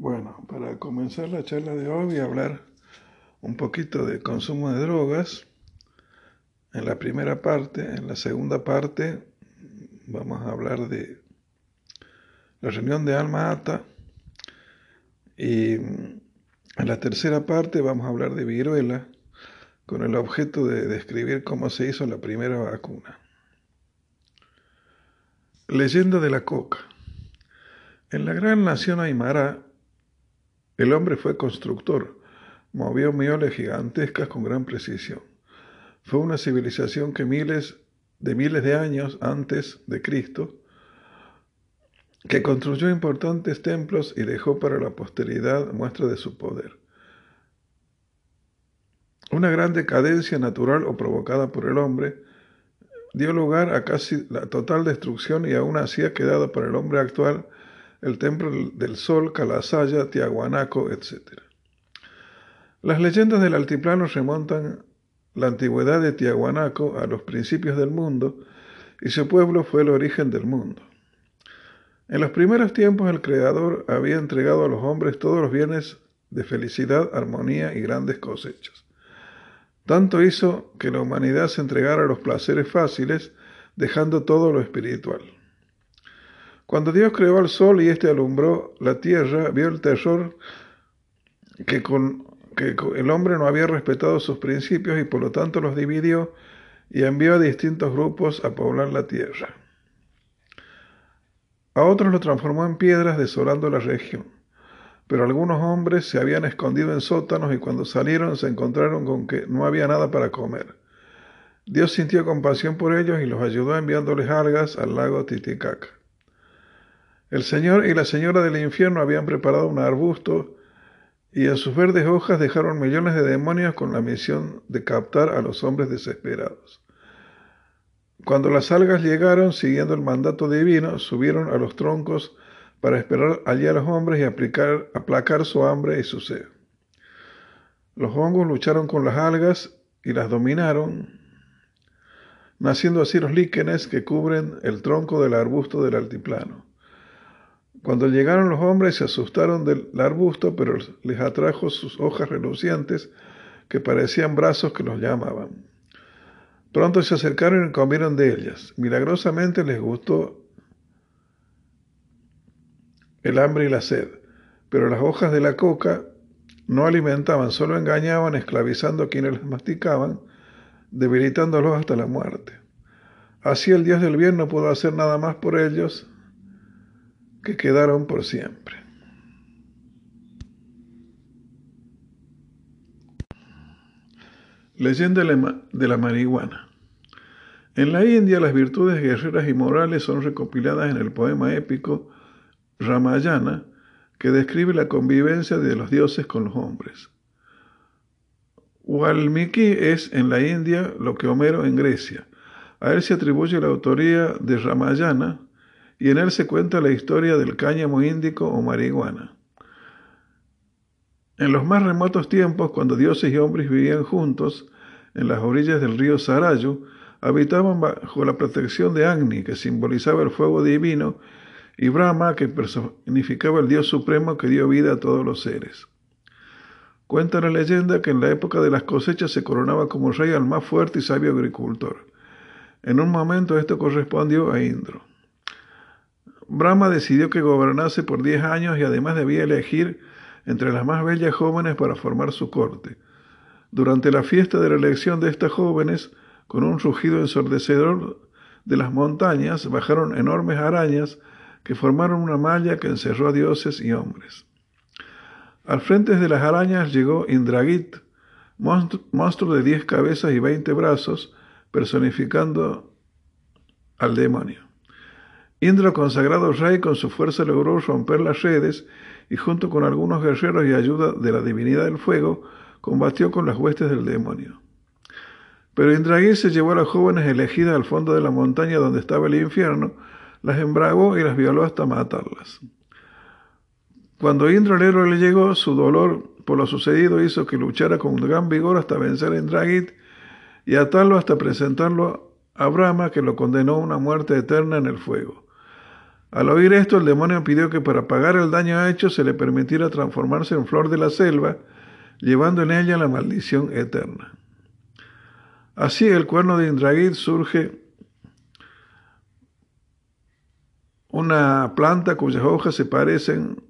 Bueno, para comenzar la charla de hoy voy a hablar un poquito de consumo de drogas en la primera parte. En la segunda parte vamos a hablar de la reunión de Alma Ata. Y en la tercera parte vamos a hablar de viruela con el objeto de describir cómo se hizo la primera vacuna. Leyenda de la coca. En la gran nación Aymara, el hombre fue constructor, movió mioles gigantescas con gran precisión. Fue una civilización que miles de miles de años antes de Cristo, que construyó importantes templos y dejó para la posteridad muestra de su poder. Una gran decadencia natural o provocada por el hombre dio lugar a casi la total destrucción y aún así ha quedado para el hombre actual el templo del sol, Calasaya, Tiahuanaco, etc. Las leyendas del altiplano remontan la antigüedad de Tiahuanaco a los principios del mundo y su pueblo fue el origen del mundo. En los primeros tiempos el Creador había entregado a los hombres todos los bienes de felicidad, armonía y grandes cosechas. Tanto hizo que la humanidad se entregara a los placeres fáciles, dejando todo lo espiritual. Cuando Dios creó al sol y éste alumbró la tierra, vio el terror que, con, que el hombre no había respetado sus principios y por lo tanto los dividió y envió a distintos grupos a poblar la tierra. A otros lo transformó en piedras desolando la región. Pero algunos hombres se habían escondido en sótanos y cuando salieron se encontraron con que no había nada para comer. Dios sintió compasión por ellos y los ayudó enviándoles algas al lago Titicaca. El Señor y la Señora del infierno habían preparado un arbusto y en sus verdes hojas dejaron millones de demonios con la misión de captar a los hombres desesperados. Cuando las algas llegaron, siguiendo el mandato divino, subieron a los troncos para esperar allí a los hombres y aplacar su hambre y su sed. Los hongos lucharon con las algas y las dominaron, naciendo así los líquenes que cubren el tronco del arbusto del altiplano. Cuando llegaron los hombres se asustaron del arbusto, pero les atrajo sus hojas relucientes que parecían brazos que los llamaban. Pronto se acercaron y comieron de ellas. Milagrosamente les gustó el hambre y la sed, pero las hojas de la coca no alimentaban, solo engañaban, esclavizando a quienes las masticaban, debilitándolos hasta la muerte. Así el Dios del bien no pudo hacer nada más por ellos que quedaron por siempre. Leyenda de la marihuana. En la India las virtudes guerreras y morales son recopiladas en el poema épico Ramayana, que describe la convivencia de los dioses con los hombres. Walmiki es en la India lo que Homero en Grecia. A él se atribuye la autoría de Ramayana, y en él se cuenta la historia del cáñamo índico o marihuana. En los más remotos tiempos, cuando dioses y hombres vivían juntos, en las orillas del río Sarayu, habitaban bajo la protección de Agni, que simbolizaba el fuego divino, y Brahma, que personificaba el Dios supremo que dio vida a todos los seres. Cuenta la leyenda que en la época de las cosechas se coronaba como rey al más fuerte y sabio agricultor. En un momento esto correspondió a Indro. Brahma decidió que gobernase por diez años y además debía elegir entre las más bellas jóvenes para formar su corte. Durante la fiesta de la elección de estas jóvenes, con un rugido ensordecedor de las montañas, bajaron enormes arañas que formaron una malla que encerró a dioses y hombres. Al frente de las arañas llegó Indragit, monstruo de diez cabezas y veinte brazos, personificando al demonio. Indra, consagrado rey, con su fuerza logró romper las redes y junto con algunos guerreros y ayuda de la divinidad del fuego, combatió con las huestes del demonio. Pero Indragir se llevó a las jóvenes elegidas al fondo de la montaña donde estaba el infierno, las embragó y las violó hasta matarlas. Cuando Indra el héroe le llegó, su dolor por lo sucedido hizo que luchara con gran vigor hasta vencer a Indragit y atarlo hasta presentarlo a Brahma, que lo condenó a una muerte eterna en el fuego. Al oír esto, el demonio pidió que para pagar el daño hecho se le permitiera transformarse en flor de la selva, llevando en ella la maldición eterna. Así el cuerno de Indragit surge una planta cuyas hojas se parecen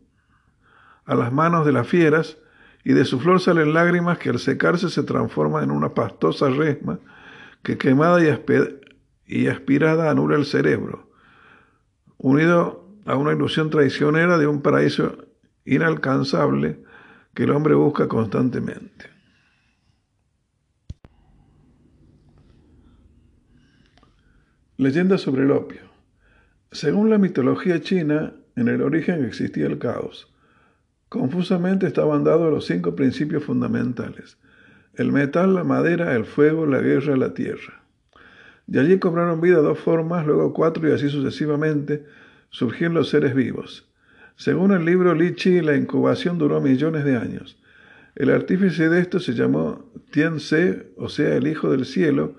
a las manos de las fieras, y de su flor salen lágrimas que al secarse se transforman en una pastosa resma que quemada y, aspirada anula el cerebro, unido a una ilusión traicionera de un paraíso inalcanzable que el hombre busca constantemente. Leyenda sobre el opio. Según la mitología china, en el origen existía el caos. Confusamente estaban dados los cinco principios fundamentales. El metal, la madera, el fuego, la guerra, la tierra. De allí cobraron vida dos formas, luego cuatro y así sucesivamente surgieron los seres vivos. Según el libro Li Chi, la incubación duró millones de años. El artífice de esto se llamó Tien Se, o sea, el Hijo del Cielo,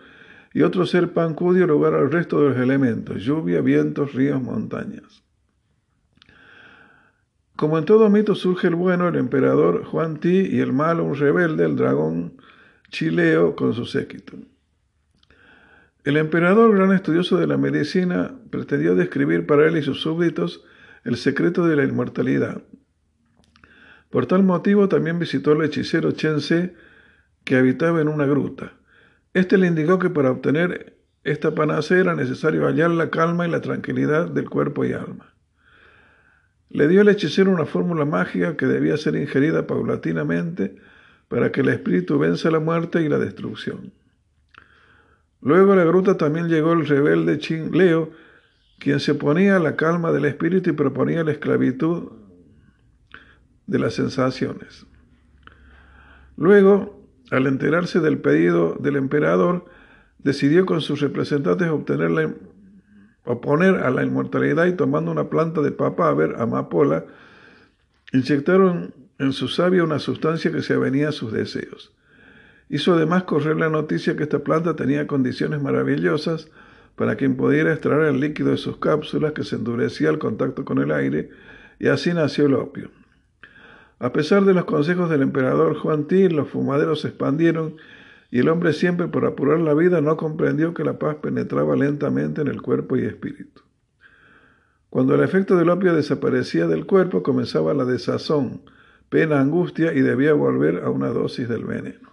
y otro ser Panku dio lugar al resto de los elementos, lluvia, vientos, ríos, montañas. Como en todo mito surge el bueno, el emperador Juan Ti, y el malo, un rebelde, el dragón Chileo con su séquito. El emperador, gran estudioso de la medicina, pretendió describir para él y sus súbditos el secreto de la inmortalidad. Por tal motivo también visitó al hechicero Chen Se, que habitaba en una gruta. Este le indicó que para obtener esta panacea era necesario hallar la calma y la tranquilidad del cuerpo y alma. Le dio al hechicero una fórmula mágica que debía ser ingerida paulatinamente para que el espíritu venza la muerte y la destrucción. Luego a la gruta también llegó el rebelde Chin Leo, quien se oponía a la calma del espíritu y proponía la esclavitud de las sensaciones. Luego, al enterarse del pedido del emperador, decidió con sus representantes obtener oponer a la inmortalidad y tomando una planta de papa, a ver, amapola, inyectaron en su savia una sustancia que se avenía a sus deseos. Hizo además correr la noticia que esta planta tenía condiciones maravillosas para quien pudiera extraer el líquido de sus cápsulas que se endurecía al contacto con el aire, y así nació el opio. A pesar de los consejos del emperador Juan Ti, los fumaderos se expandieron y el hombre siempre por apurar la vida no comprendió que la paz penetraba lentamente en el cuerpo y espíritu. Cuando el efecto del opio desaparecía del cuerpo, comenzaba la desazón, pena, angustia y debía volver a una dosis del veneno.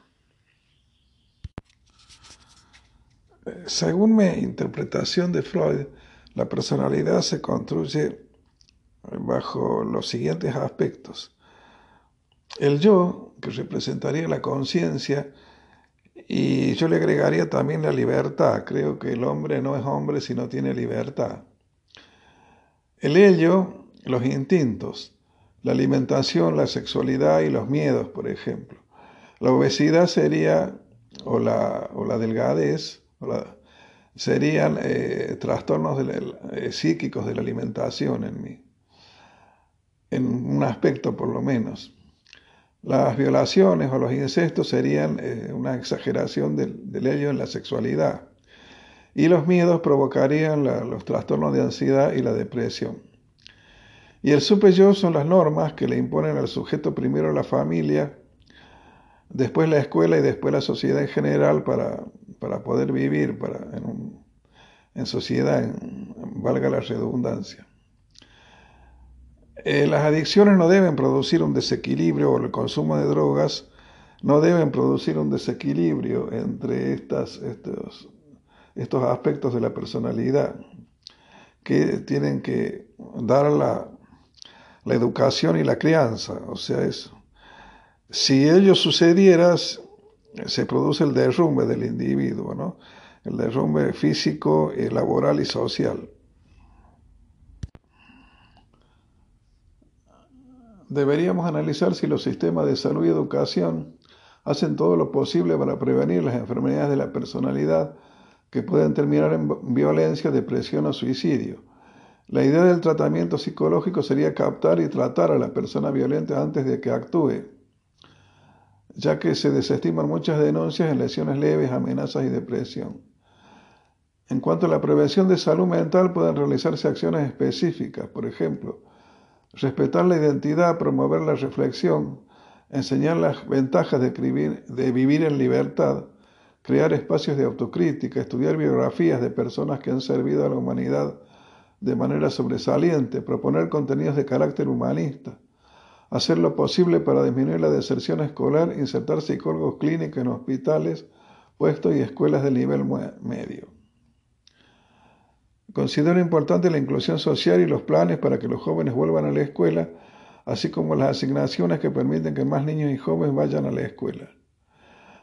Según mi interpretación de Freud, la personalidad se construye bajo los siguientes aspectos. El yo, que representaría la conciencia, y yo le agregaría también la libertad. Creo que el hombre no es hombre si no tiene libertad. El ello, los instintos, la alimentación, la sexualidad y los miedos, por ejemplo. La obesidad sería, o la, o la delgadez, serían eh, trastornos eh, psíquicos de la alimentación en mí, en un aspecto por lo menos. Las violaciones o los incestos serían eh, una exageración del, del, ello en la sexualidad. Y los miedos provocarían los trastornos de ansiedad y la depresión. Y el super yo son las normas que le imponen al sujeto primero la familia, después la escuela y después la sociedad en general para, para poder vivir para, en, en sociedad, valga la redundancia. Eh, las adicciones no deben producir un desequilibrio, o el consumo de drogas no deben producir un desequilibrio entre estas, estos, estos aspectos de la personalidad que tienen que dar la, la educación y la crianza. O sea, eso. Si ello sucediera, se produce el derrumbe del individuo, ¿no? el derrumbe físico, laboral y social. deberíamos analizar si los sistemas de salud y educación hacen todo lo posible para prevenir las enfermedades de la personalidad que pueden terminar en violencia, depresión o suicidio. La idea del tratamiento psicológico sería captar y tratar a la persona violenta antes de que actúe, ya que se desestiman muchas denuncias en lesiones leves, amenazas y depresión. En cuanto a la prevención de salud mental, pueden realizarse acciones específicas, por ejemplo, respetar la identidad, promover la reflexión, enseñar las ventajas de, de vivir en libertad, crear espacios de autocrítica, estudiar biografías de personas que han servido a la humanidad de manera sobresaliente, proponer contenidos de carácter humanista, hacer lo posible para disminuir la deserción escolar, insertar psicólogos clínicos en hospitales, puestos y escuelas de nivel medio. Considero importante la inclusión social y los planes para que los jóvenes vuelvan a la escuela, así como las asignaciones que permiten que más niños y jóvenes vayan a la escuela.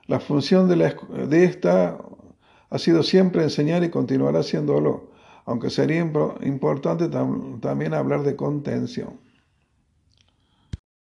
La función de, esta ha sido siempre enseñar y continuará siéndolo, aunque sería importante también hablar de contención.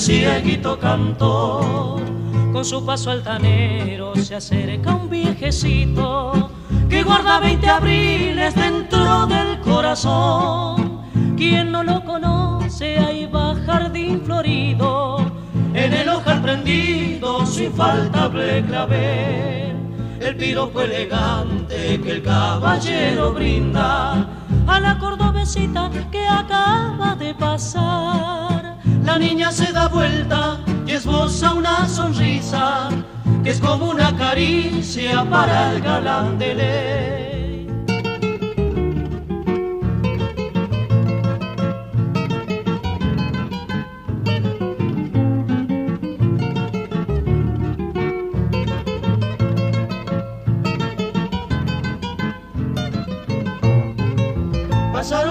cieguito cantor. Con su paso altanero se acerca un viejecito que guarda veinte abriles dentro del corazón. Quien no lo conoce, ahí va jardín florido en el ojal prendido su infaltable clavel, el piropo elegante que el caballero brinda a la cordobesita que acaba de pasar. La niña se da vuelta y esboza una sonrisa que es como una caricia para el galán de ley.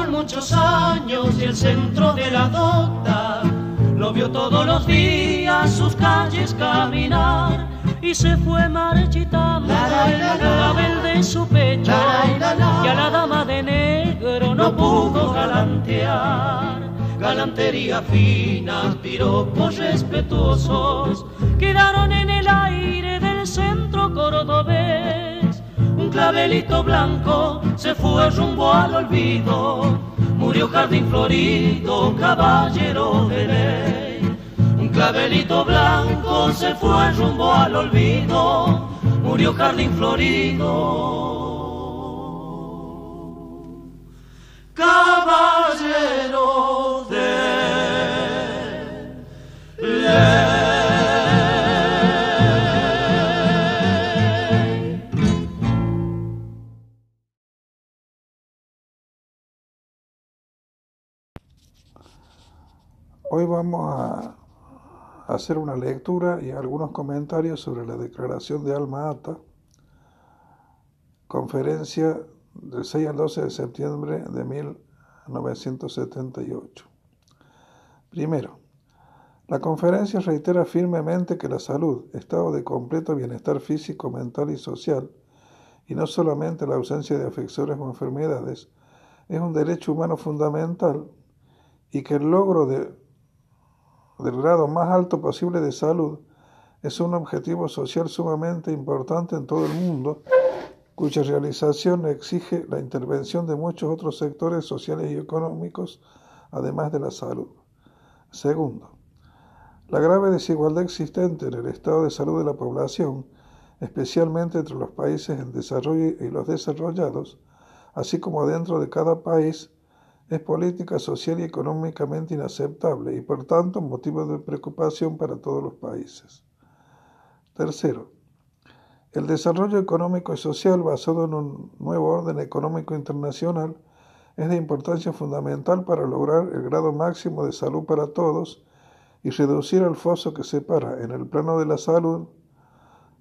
muchos años y el centro de la lo vio todos los días sus calles caminar y se fue marchitando la vez de su pecho. Y a la dama de negro no pudo galantear. Galantería fina, piropos respetuosos quedaron en el aire del centro cordobés. Un clavelito blanco se fue rumbo al olvido. Murió jardín florido, caballero de clavelito blanco se fue rumbo al olvido, murió jardín florido. Caballero de. Hoy vamos a hacer una lectura y algunos comentarios sobre la declaración de Alma Ata, conferencia del 6 al 12 de septiembre de 1978. Primero, la conferencia reitera firmemente que la salud, estado de completo bienestar físico, mental y social, y no solamente la ausencia de afecciones o enfermedades, es un derecho humano fundamental y que el logro de del grado más alto posible de salud es un objetivo social sumamente importante en todo el mundo, cuya realización exige la intervención de muchos otros sectores sociales y económicos, además de la salud. Segundo, la grave desigualdad existente en el estado de salud de la población, especialmente entre los países en desarrollo y los desarrollados, así como dentro de cada país, es política social y económicamente inaceptable y por tanto motivo de preocupación para todos los países. Tercero, el desarrollo económico y social basado en un nuevo orden económico internacional es de importancia fundamental para lograr el grado máximo de salud para todos y reducir el foso que separa en el plano de la salud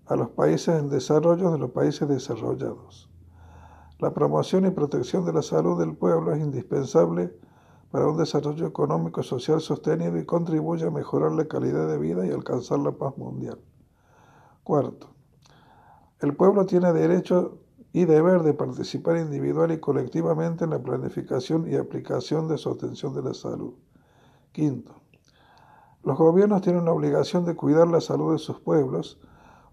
a los países en desarrollo de los países desarrollados. La promoción y protección de la salud del pueblo es indispensable para un desarrollo económico y social sostenido y contribuye a mejorar la calidad de vida y alcanzar la paz mundial. Cuarto, El pueblo tiene derecho y deber de participar individual y colectivamente en la planificación y aplicación de su atención de la salud. Quinto, los gobiernos tienen la obligación de cuidar la salud de sus pueblos,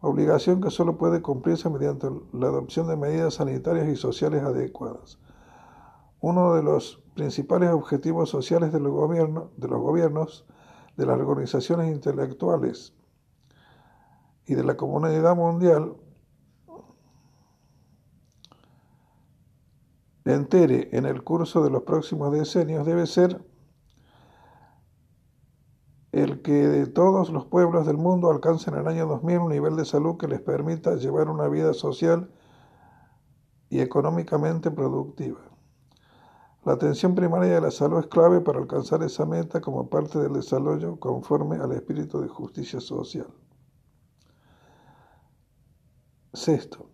obligación que solo puede cumplirse mediante la adopción de medidas sanitarias y sociales adecuadas. Uno de los principales objetivos sociales de los, gobiernos, de las organizaciones intelectuales y de la comunidad mundial entere en el curso de los próximos decenios debe ser el que de todos los pueblos del mundo alcancen en el año 2000 un nivel de salud que les permita llevar una vida social y económicamente productiva. La atención primaria de la salud es clave para alcanzar esa meta como parte del desarrollo conforme al espíritu de justicia social. Sexto,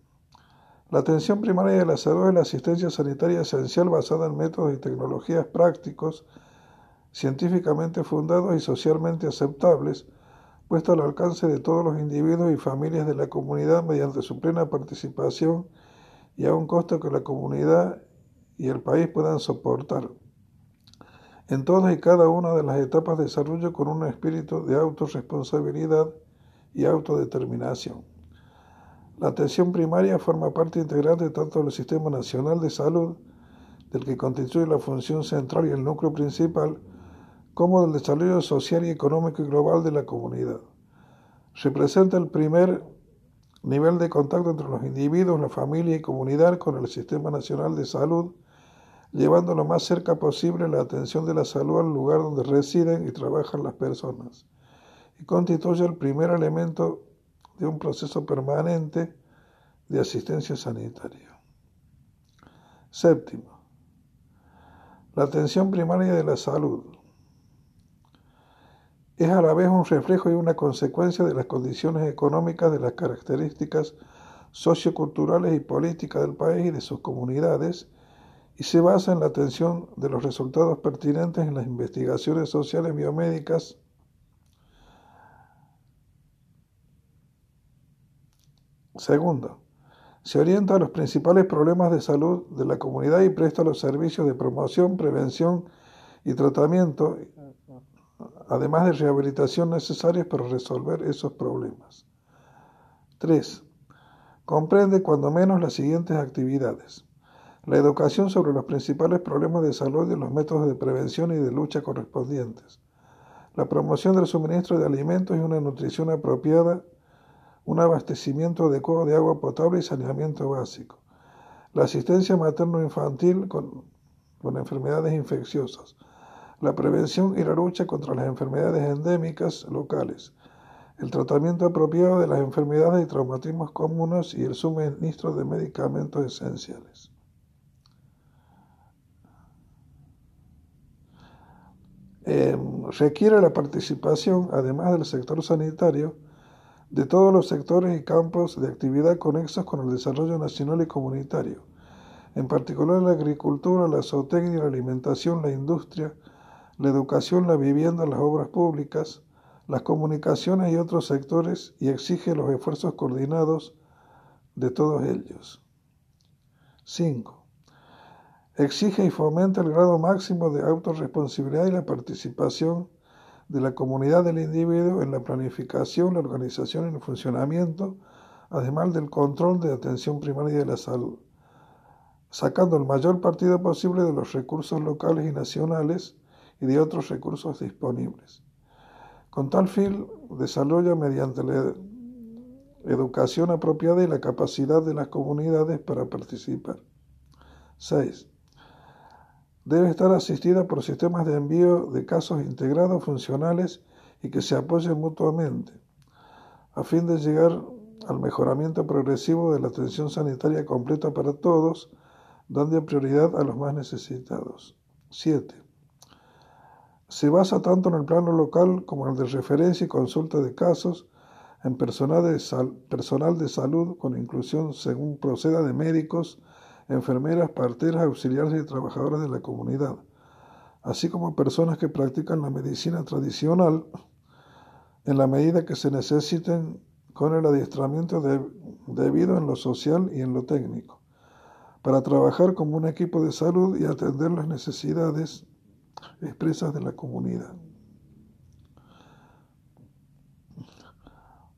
la atención primaria de la salud es la asistencia sanitaria esencial basada en métodos y tecnologías prácticos, científicamente fundados y socialmente aceptables, puestos al alcance de todos los individuos y familias de la comunidad mediante su plena participación y a un costo que la comunidad y el país puedan soportar. En todas y cada una de las etapas de desarrollo con un espíritu de autorresponsabilidad y autodeterminación. La atención primaria forma parte integrante tanto del Sistema Nacional de Salud, del que constituye la función central y el núcleo principal, como del desarrollo social y económico y global de la comunidad. Representa el primer nivel de contacto entre los individuos, la familia y comunidad con el Sistema Nacional de Salud, llevando lo más cerca posible la atención de la salud al lugar donde residen y trabajan las personas, y constituye el primer elemento de un proceso permanente de asistencia sanitaria. Séptimo, la atención primaria de la salud es a la vez un reflejo y una consecuencia de las condiciones económicas, de las características socioculturales y políticas del país y de sus comunidades, y se basa en la atención de los resultados pertinentes en las investigaciones sociales biomédicas Segundo, se orienta a los principales problemas de salud de la comunidad y presta los servicios de promoción, prevención y tratamiento, además de rehabilitación necesarios para resolver esos problemas. 3. Comprende cuando menos las siguientes actividades. La educación sobre los principales problemas de salud y los métodos de prevención y de lucha correspondientes. La promoción del suministro de alimentos y una nutrición apropiada un abastecimiento adecuado de agua potable y saneamiento básico, la asistencia materno-infantil con, con enfermedades infecciosas, la prevención y la lucha contra las enfermedades endémicas locales, el tratamiento apropiado de las enfermedades y traumatismos comunes y el suministro de medicamentos esenciales. Em, requiere la participación, además del sector sanitario, de todos los sectores y campos de actividad conexos con el desarrollo nacional y comunitario, en particular la agricultura, la zootecnia, la alimentación, la industria, la educación, la vivienda, las obras públicas, las comunicaciones y otros sectores y exige los esfuerzos coordinados de todos ellos. 5. Exige y fomenta el grado máximo de autorresponsabilidad y la participación de la comunidad del individuo en la planificación, la organización y el funcionamiento, además del control de atención primaria de la salud, sacando el mayor partido posible de los recursos locales y nacionales y de otros recursos disponibles. Con tal fin, desarrolla mediante la educación apropiada y la capacidad de las comunidades para participar. 6 debe estar asistida por sistemas de envío de casos integrados, funcionales y que se apoyen mutuamente, a fin de llegar al mejoramiento progresivo de la atención sanitaria completa para todos, dando prioridad a los más necesitados. 7. Se basa tanto en el plano local como en el de referencia y consulta de casos, en personal de, personal de salud con inclusión según proceda de médicos, enfermeras, parteras, auxiliares y trabajadoras de la comunidad, así como personas que practican la medicina tradicional en la medida que se necesiten con el adiestramiento debido en lo social y en lo técnico, para trabajar como un equipo de salud y atender las necesidades expresas de la comunidad.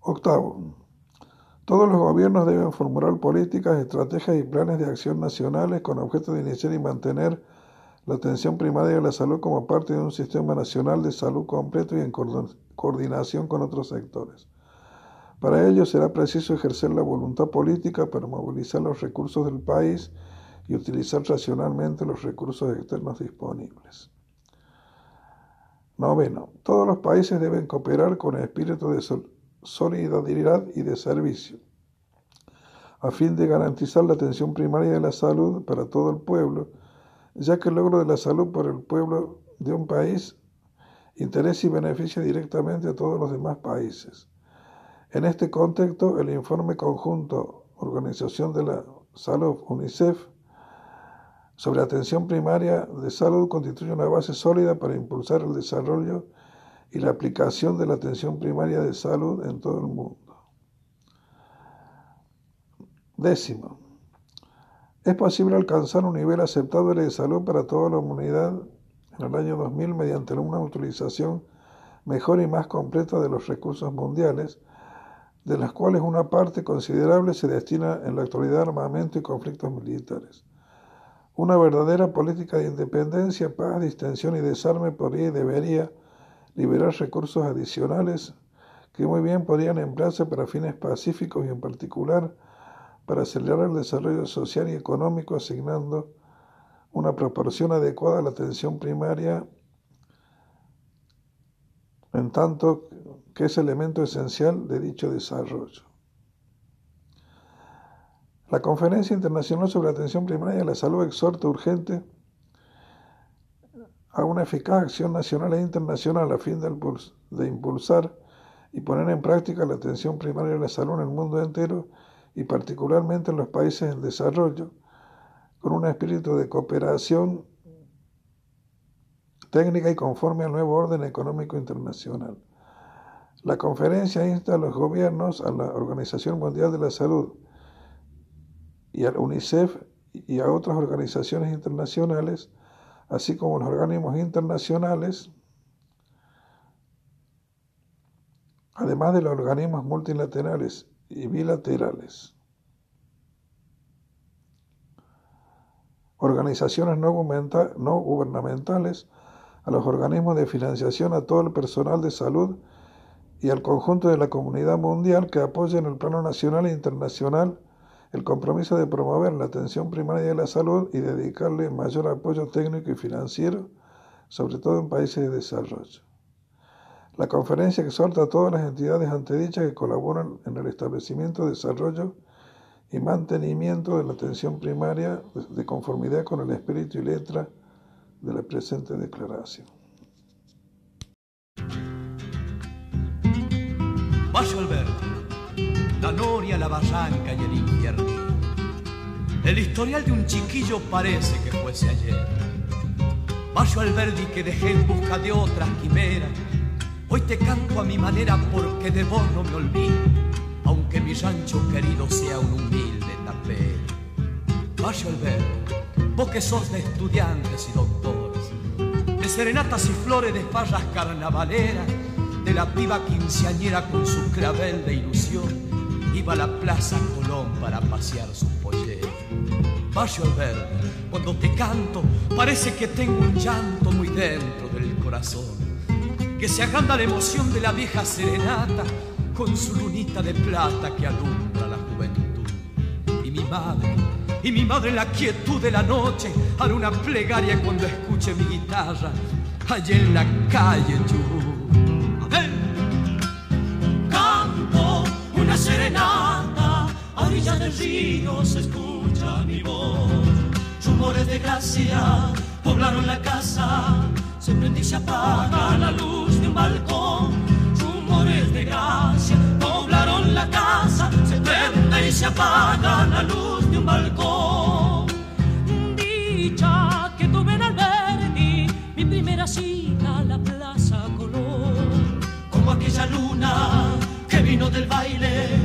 Octavo, todos los gobiernos deben formular políticas, estrategias y planes de acción nacionales con objeto de iniciar y mantener la atención primaria de la salud como parte de un sistema nacional de salud completo y en coordinación con otros sectores. Para ello será preciso ejercer la voluntad política para movilizar los recursos del país y utilizar racionalmente los recursos externos disponibles. Noveno. Todos los países deben cooperar con el espíritu de solidaridad y de servicio, a fin de garantizar la atención primaria de la salud para todo el pueblo, ya que el logro de la salud para el pueblo de un país interesa y beneficia directamente a todos los demás países. En este contexto, el informe conjunto Organización de la Salud UNICEF sobre atención primaria de salud constituye una base sólida para impulsar el desarrollo y la aplicación de la atención primaria de salud en todo el mundo. Décimo, es posible alcanzar un nivel aceptable de salud para toda la humanidad en el año 2000 mediante una utilización mejor y más completa de los recursos mundiales, de las cuales una parte considerable se destina en la actualidad a armamento y conflictos militares. Una verdadera política de independencia, paz, distensión y desarme podría y debería liberar recursos adicionales que muy bien podrían emplearse para fines pacíficos y en particular para acelerar el desarrollo social y económico asignando una proporción adecuada a la atención primaria en tanto que es elemento esencial de dicho desarrollo. La Conferencia Internacional sobre Atención Primaria de la Salud exhorta urgente a una eficaz acción nacional e internacional a fin de impulsar y poner en práctica la atención primaria de la salud en el mundo entero y particularmente en los países en desarrollo, con un espíritu de cooperación técnica y conforme al nuevo orden económico internacional. La conferencia insta a los gobiernos, a la Organización Mundial de la Salud y al UNICEF y a otras organizaciones internacionales así como los organismos internacionales, además de los organismos multilaterales y bilaterales. Organizaciones no, gubernamentales, a los organismos de financiación, a todo el personal de salud y al conjunto de la comunidad mundial que apoyen el plano nacional e internacional el compromiso de promover la atención primaria de la salud y dedicarle mayor apoyo técnico y financiero, sobre todo en países de desarrollo. La conferencia exhorta a todas las entidades antedichas que colaboran en el establecimiento, desarrollo y mantenimiento de la atención primaria de conformidad con el espíritu y letra de la presente declaración. La barranca y el infierno. El historial de un chiquillo parece que fuese ayer. Vayo Alberdi que dejé en busca de otras quimeras. Hoy te canto a mi manera porque de vos no me olvido, aunque mi rancho querido sea un humilde tapero. Vayo Alberdi, vos que sos de estudiantes y doctores, de serenatas y flores de farras carnavaleras, de la piba quinceañera con su clavel de ilusión iba a la Plaza Colón para pasear sus polleros. Vaya verde, cuando te canto, parece que tengo un llanto muy dentro del corazón, que se agranda la emoción de la vieja serenata con su lunita de plata que alumbra la juventud. Y mi madre, y mi madre en la quietud de la noche hará una plegaria cuando escuche mi guitarra allá en la calle Chubut. Se escucha mi voz. Rumores de gracia poblaron la casa, se prende y se apaga la luz de un balcón. Rumores de gracia poblaron la casa, se prende y se apaga la luz de un balcón. Dicha que tuve en Alberti, mi primera cita a la Plaza Colón. Como aquella luna vino del baile,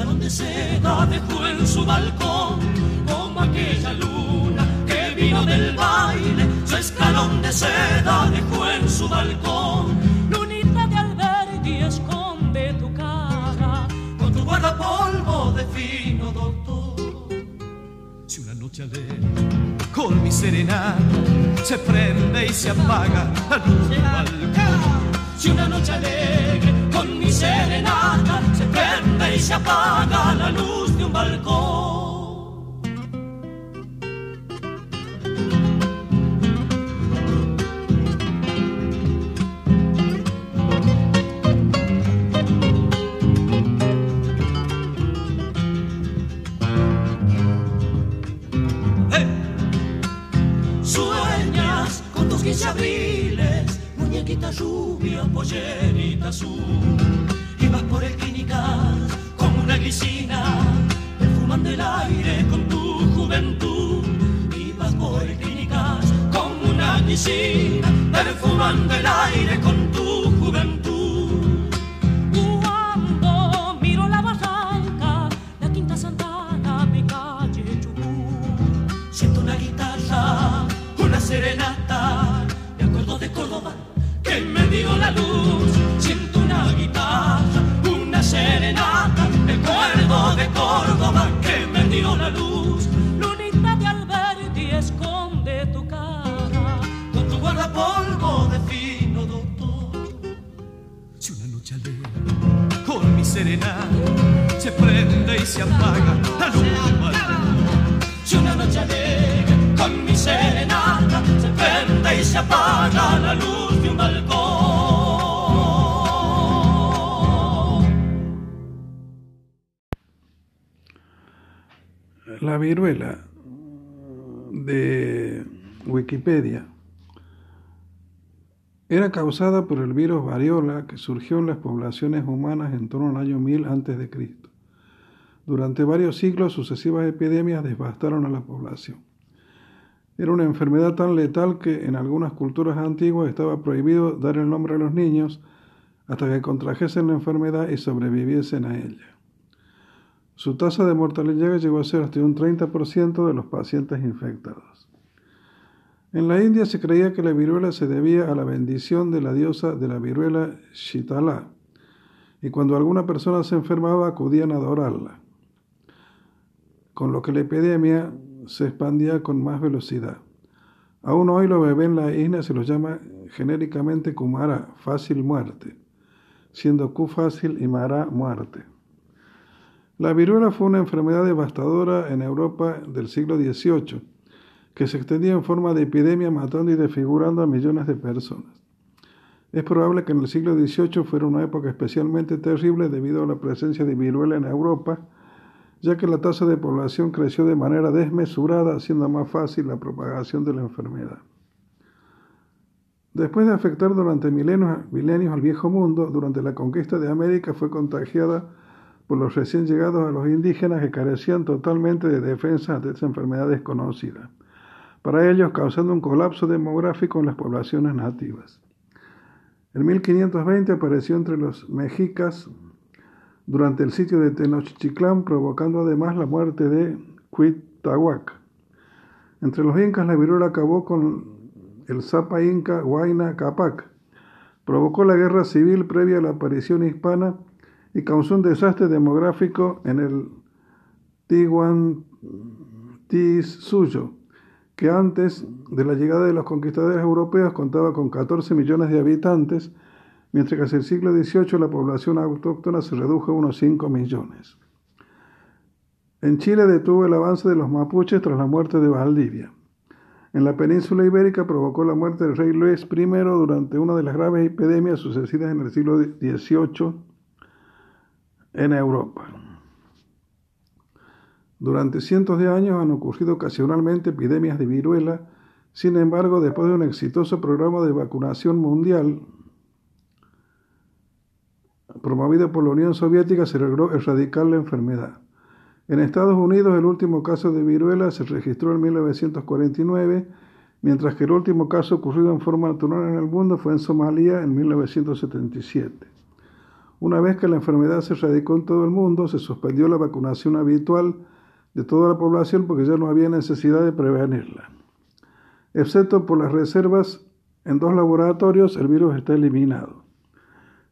escalón de seda dejó en su balcón, como aquella luna que vino del baile, su escalón de seda dejó en su balcón. Lunita de Alberti esconde tu cara, con tu guardapolvo de fino doctor. Si una noche alegre con mi serenata se prende y se apaga la luz del balcón. Si una noche alegre mi serenata se prende y se apaga la luz de un balcón. Sueñas con tus abriles, muñequita rubia, pollerita azul. Vas por el clinical como una glicina, perfumando el aire con tu juventud. Y vas por el clinical como una glicina, perfumando el aire con tu juventud. Cuando miro la barranca, la Quinta Santana, mi calle Chubut, siento una guitarra, una serenata, me acuerdo de Córdoba, que me dio la luz, la luz, Lunita de Alberti esconde tu cara, con tu guardapolvo de fino doctor. Si una noche alegre con mi serenata se prende y se apaga la luz. Si una noche alegre con mi serenata se prende y se apaga la luz de un balcón. Viruela de Wikipedia era causada por el virus variola que surgió en las poblaciones humanas en torno al año 1000 a.C. Durante varios siglos sucesivas epidemias devastaron a la población. Era una enfermedad tan letal que en algunas culturas antiguas estaba prohibido dar el nombre a los niños hasta que contrajesen la enfermedad y sobreviviesen a ella. Su tasa de mortalidad llegó a ser hasta un 30% de los pacientes infectados. En la India se creía que la viruela se debía a la bendición de la diosa de la viruela Shitala, y cuando alguna persona se enfermaba acudían a adorarla, con lo que la epidemia se expandía con más velocidad. Aún hoy los bebés en la isla se los llama genéricamente Kumara, fácil muerte, siendo Ku fácil y Mara muerte. La viruela fue una enfermedad devastadora en Europa del siglo XVIII, que se extendía en forma de epidemia matando y desfigurando a millones de personas. Es probable que en el siglo XVIII fuera una época especialmente terrible debido a la presencia de viruela en Europa, ya que la tasa de población creció de manera desmesurada, haciendo más fácil la propagación de la enfermedad. Después de afectar durante milenios, milenios al viejo mundo, durante la conquista de América fue contagiada por los recién llegados a los indígenas que carecían totalmente de defensas de esta enfermedad desconocida, para ellos causando un colapso demográfico en las poblaciones nativas. En 1520 apareció entre los mexicas durante el sitio de Tenochtitlán, provocando además la muerte de Cuitlahuac. Entre los incas la viruela acabó con el Zapa Inca Huayna Capac, provocó la guerra civil previa a la aparición hispana y causó un desastre demográfico en el Tihuantinsuyo, que antes de la llegada de los conquistadores europeos contaba con 14 millones de habitantes, mientras que hacia el siglo XVIII la población autóctona se redujo a unos 5 millones. En Chile detuvo el avance de los mapuches tras la muerte de Valdivia. En la península ibérica provocó la muerte del rey Luis I durante una de las graves epidemias sucedidas en el siglo XVIII en Europa. Durante cientos de años han ocurrido ocasionalmente epidemias de viruela, sin embargo, después de un exitoso programa de vacunación mundial promovido por la Unión Soviética, se logró erradicar la enfermedad. En Estados Unidos, el último caso de viruela se registró en 1949, mientras que el último caso ocurrido en forma natural en el mundo fue en Somalia en 1977. Una vez que la enfermedad se radicó en todo el mundo, se suspendió la vacunación habitual de toda la población porque ya no había necesidad de prevenirla. Excepto por las reservas en dos laboratorios, el virus está eliminado.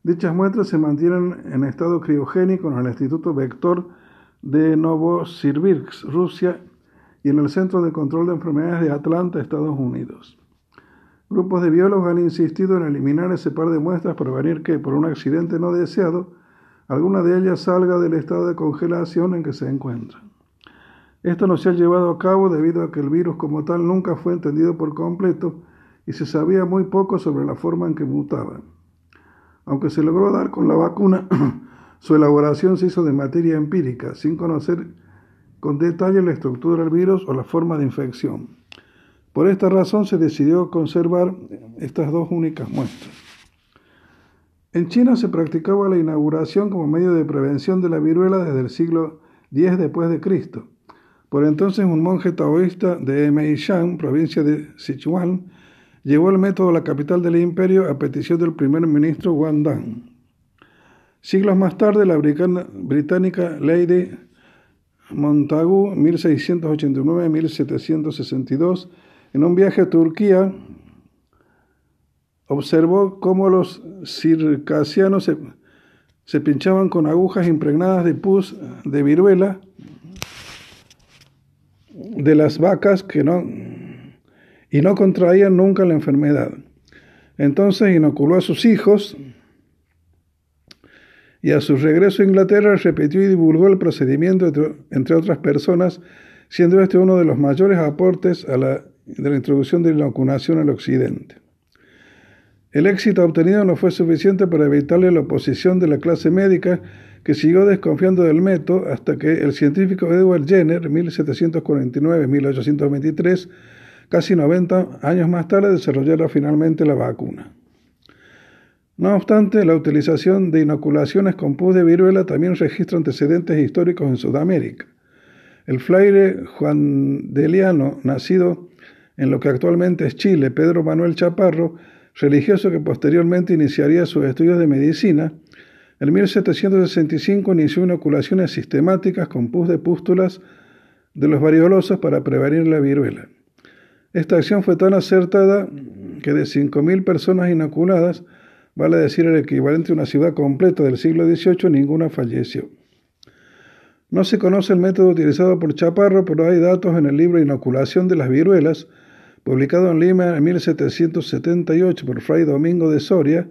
Dichas muestras se mantienen en estado criogénico en el Instituto Vector de Novosibirsk, Rusia, y en el Centro de Control de Enfermedades de Atlanta, Estados Unidos. Grupos de biólogos han insistido en eliminar ese par de muestras para prevenir que, por un accidente no deseado, alguna de ellas salga del estado de congelación en que se encuentra. Esto no se ha llevado a cabo debido a que el virus como tal nunca fue entendido por completo y se sabía muy poco sobre la forma en que mutaba. Aunque se logró dar con la vacuna, su elaboración se hizo de materia empírica, sin conocer con detalle la estructura del virus o la forma de infección. Por esta razón se decidió conservar estas dos únicas muestras. En China se practicaba la inauguración como medio de prevención de la viruela desde el siglo X después de Cristo. Por entonces un monje taoísta de Meishan, provincia de Sichuan, llevó el método a la capital del imperio a petición del primer ministro Wang Dan. Siglos más tarde, la británica Lady Montagu, 1689-1762, en un viaje a Turquía, observó cómo los circasianos se, pinchaban con agujas impregnadas de pus de viruela de las vacas que no y no contraían nunca la enfermedad. Entonces inoculó a sus hijos y a su regreso a Inglaterra repitió y divulgó el procedimiento entre, otras personas, siendo este uno de los mayores aportes a la, de la introducción de la inoculación al occidente. El éxito obtenido no fue suficiente para evitarle la oposición de la clase médica que siguió desconfiando del método hasta que el científico Edward Jenner, 1749-1823, casi 90 años más tarde, desarrollara finalmente la vacuna. No obstante, la utilización de inoculaciones con pus de viruela también registra antecedentes históricos en Sudamérica. El fraile Juan Deliano, nacido en lo que actualmente es Chile, Pedro Manuel Chaparro, religioso que posteriormente iniciaría sus estudios de medicina, en 1765 inició inoculaciones sistemáticas con pus de pústulas de los variolosos para prevenir la viruela. Esta acción fue tan acertada que de 5.000 personas inoculadas, vale decir el equivalente a una ciudad completa del siglo XVIII, ninguna falleció. No se conoce el método utilizado por Chaparro, pero hay datos en el libro Inoculación de las viruelas, publicado en Lima en 1778 por Fray Domingo de Soria,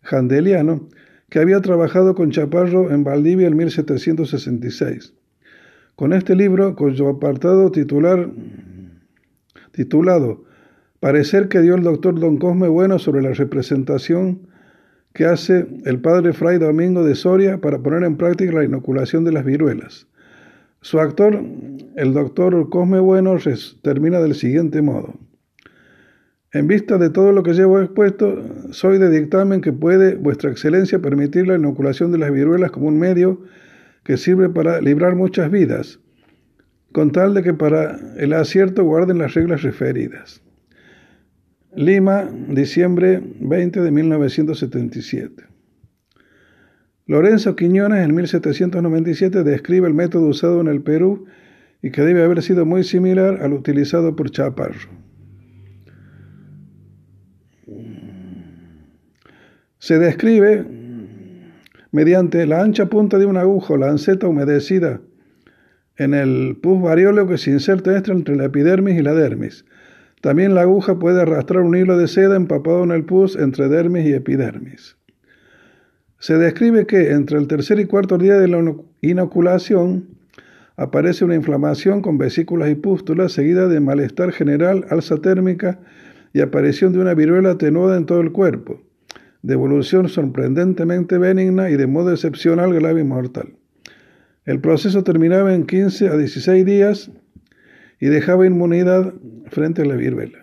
jandeliano, que había trabajado con Chaparro en Valdivia en 1766. Con este libro, cuyo apartado titular, titulado Parecer que dio el doctor Don Cosme Bueno sobre la representación que hace el padre Fray Domingo de Soria para poner en práctica la inoculación de las viruelas. Su actor, el doctor Cosme Bueno, termina del siguiente modo. En vista de todo lo que llevo expuesto, soy de dictamen que puede vuestra excelencia permitir la inoculación de las viruelas como un medio que sirve para librar muchas vidas, con tal de que para el acierto guarden las reglas referidas. Lima, diciembre 20 de 1977. Lorenzo Quiñones en 1797 describe el método usado en el Perú y que debe haber sido muy similar al utilizado por Chaparro. Se describe mediante la ancha punta de una aguja o lanceta humedecida en el pus varioleo que se inserta entre la epidermis y la dermis. También la aguja puede arrastrar un hilo de seda empapado en el pus entre dermis y epidermis. Se describe que entre el tercer y cuarto día de la inoculación aparece una inflamación con vesículas y pústulas seguida de malestar general, alza térmica y aparición de una viruela atenuada en todo el cuerpo de evolución sorprendentemente benigna y de modo excepcional grave y mortal. El proceso terminaba en 15 a 16 días y dejaba inmunidad frente a la viruela.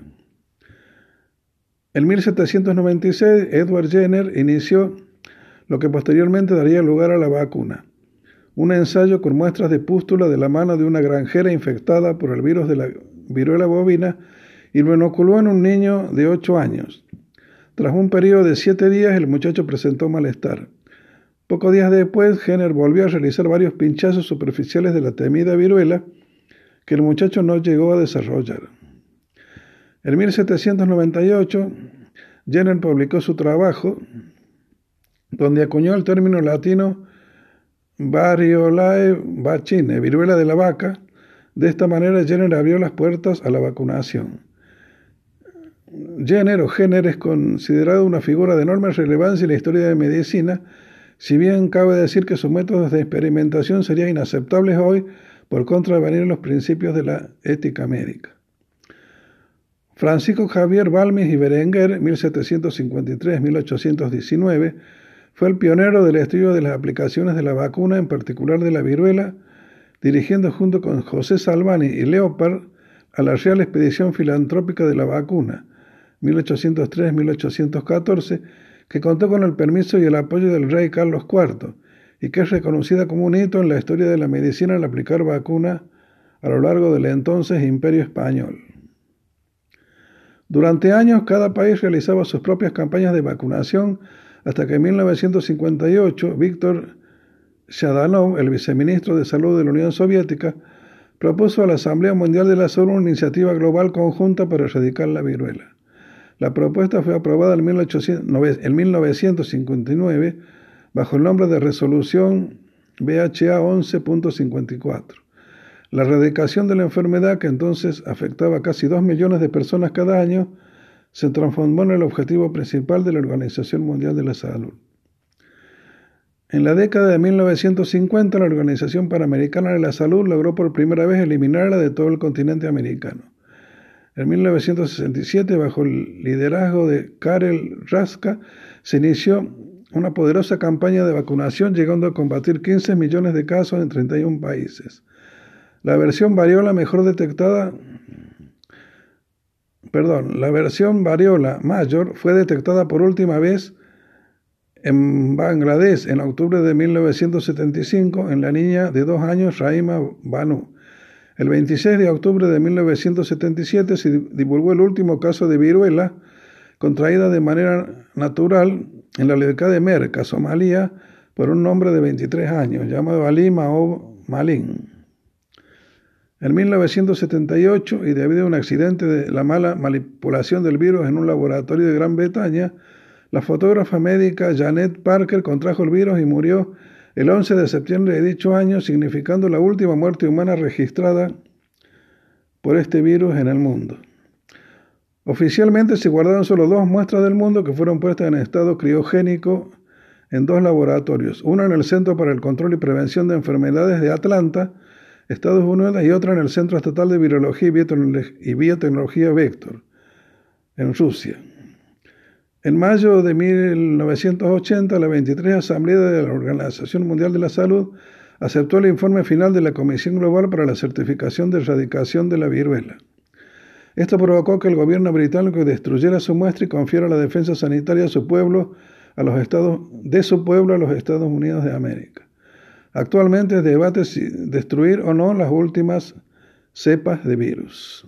En 1796, Edward Jenner inició lo que posteriormente daría lugar a la vacuna, un ensayo con muestras de pústula de la mano de una granjera infectada por el virus de la viruela bovina y lo inoculó en un niño de 8 años. Tras un periodo de siete días, el muchacho presentó malestar. Pocos días después, Jenner volvió a realizar varios pinchazos superficiales de la temida viruela que el muchacho no llegó a desarrollar. En 1798, Jenner publicó su trabajo, donde acuñó el término latino variolae vacine, viruela de la vaca. De esta manera, Jenner abrió las puertas a la vacunación. Jenner o es considerado una figura de enorme relevancia en la historia de medicina, si bien cabe decir que sus métodos de experimentación serían inaceptables hoy por contravenir los principios de la ética médica. Francisco Javier Balmes y Berenguer, 1753-1819, fue el pionero del estudio de las aplicaciones de la vacuna, en particular de la viruela, dirigiendo junto con José Salvani y Leopard a la Real Expedición Filantrópica de la Vacuna, 1803-1814, que contó con el permiso y el apoyo del rey Carlos IV, y que es reconocida como un hito en la historia de la medicina al aplicar vacuna a lo largo del entonces Imperio Español. Durante años cada país realizaba sus propias campañas de vacunación hasta que en 1958 Víctor Shadanov, el viceministro de Salud de la Unión Soviética, propuso a la Asamblea Mundial de la Salud una iniciativa global conjunta para erradicar la viruela. La propuesta fue aprobada en 1959 bajo el nombre de Resolución BHA 11.54. La erradicación de la enfermedad, que entonces afectaba a casi 2 millones de personas cada año, se transformó en el objetivo principal de la Organización Mundial de la Salud. En la década de 1950, la Organización Panamericana de la Salud logró por primera vez eliminarla de todo el continente americano. En 1967, bajo el liderazgo de Karel Raska, se inició una poderosa campaña de vacunación, llegando a combatir 15 millones de casos en 31 países. La versión variola mejor detectada, perdón, la versión variola mayor fue detectada por última vez en Bangladesh en octubre de 1975 en la niña de dos años Raima Banu. El 26 de octubre de 1977 se divulgó el último caso de viruela contraída de manera natural en la localidad de Merca, Somalia, por un hombre de 23 años llamado Ali Mao Malin. En 1978, y debido a un accidente de la mala manipulación del virus en un laboratorio de Gran Bretaña, la fotógrafa médica Janet Parker contrajo el virus y murió el 11 de septiembre de dicho año, significando la última muerte humana registrada por este virus en el mundo. Oficialmente se guardaron solo dos muestras del mundo que fueron puestas en estado criogénico en dos laboratorios, una en el Centro para el Control y Prevención de Enfermedades de Atlanta, Estados Unidos, y otra en el Centro Estatal de Virología y Biotecnología Vector, en Rusia. En mayo de 1980, la 23 Asamblea de la Organización Mundial de la Salud aceptó el informe final de la Comisión Global para la Certificación de Erradicación de la Viruela. Esto provocó que el gobierno británico destruyera su muestra y confiara la defensa sanitaria su pueblo, a los estados, de su pueblo a los Estados Unidos de América. Actualmente debate si destruir o no las últimas cepas de virus.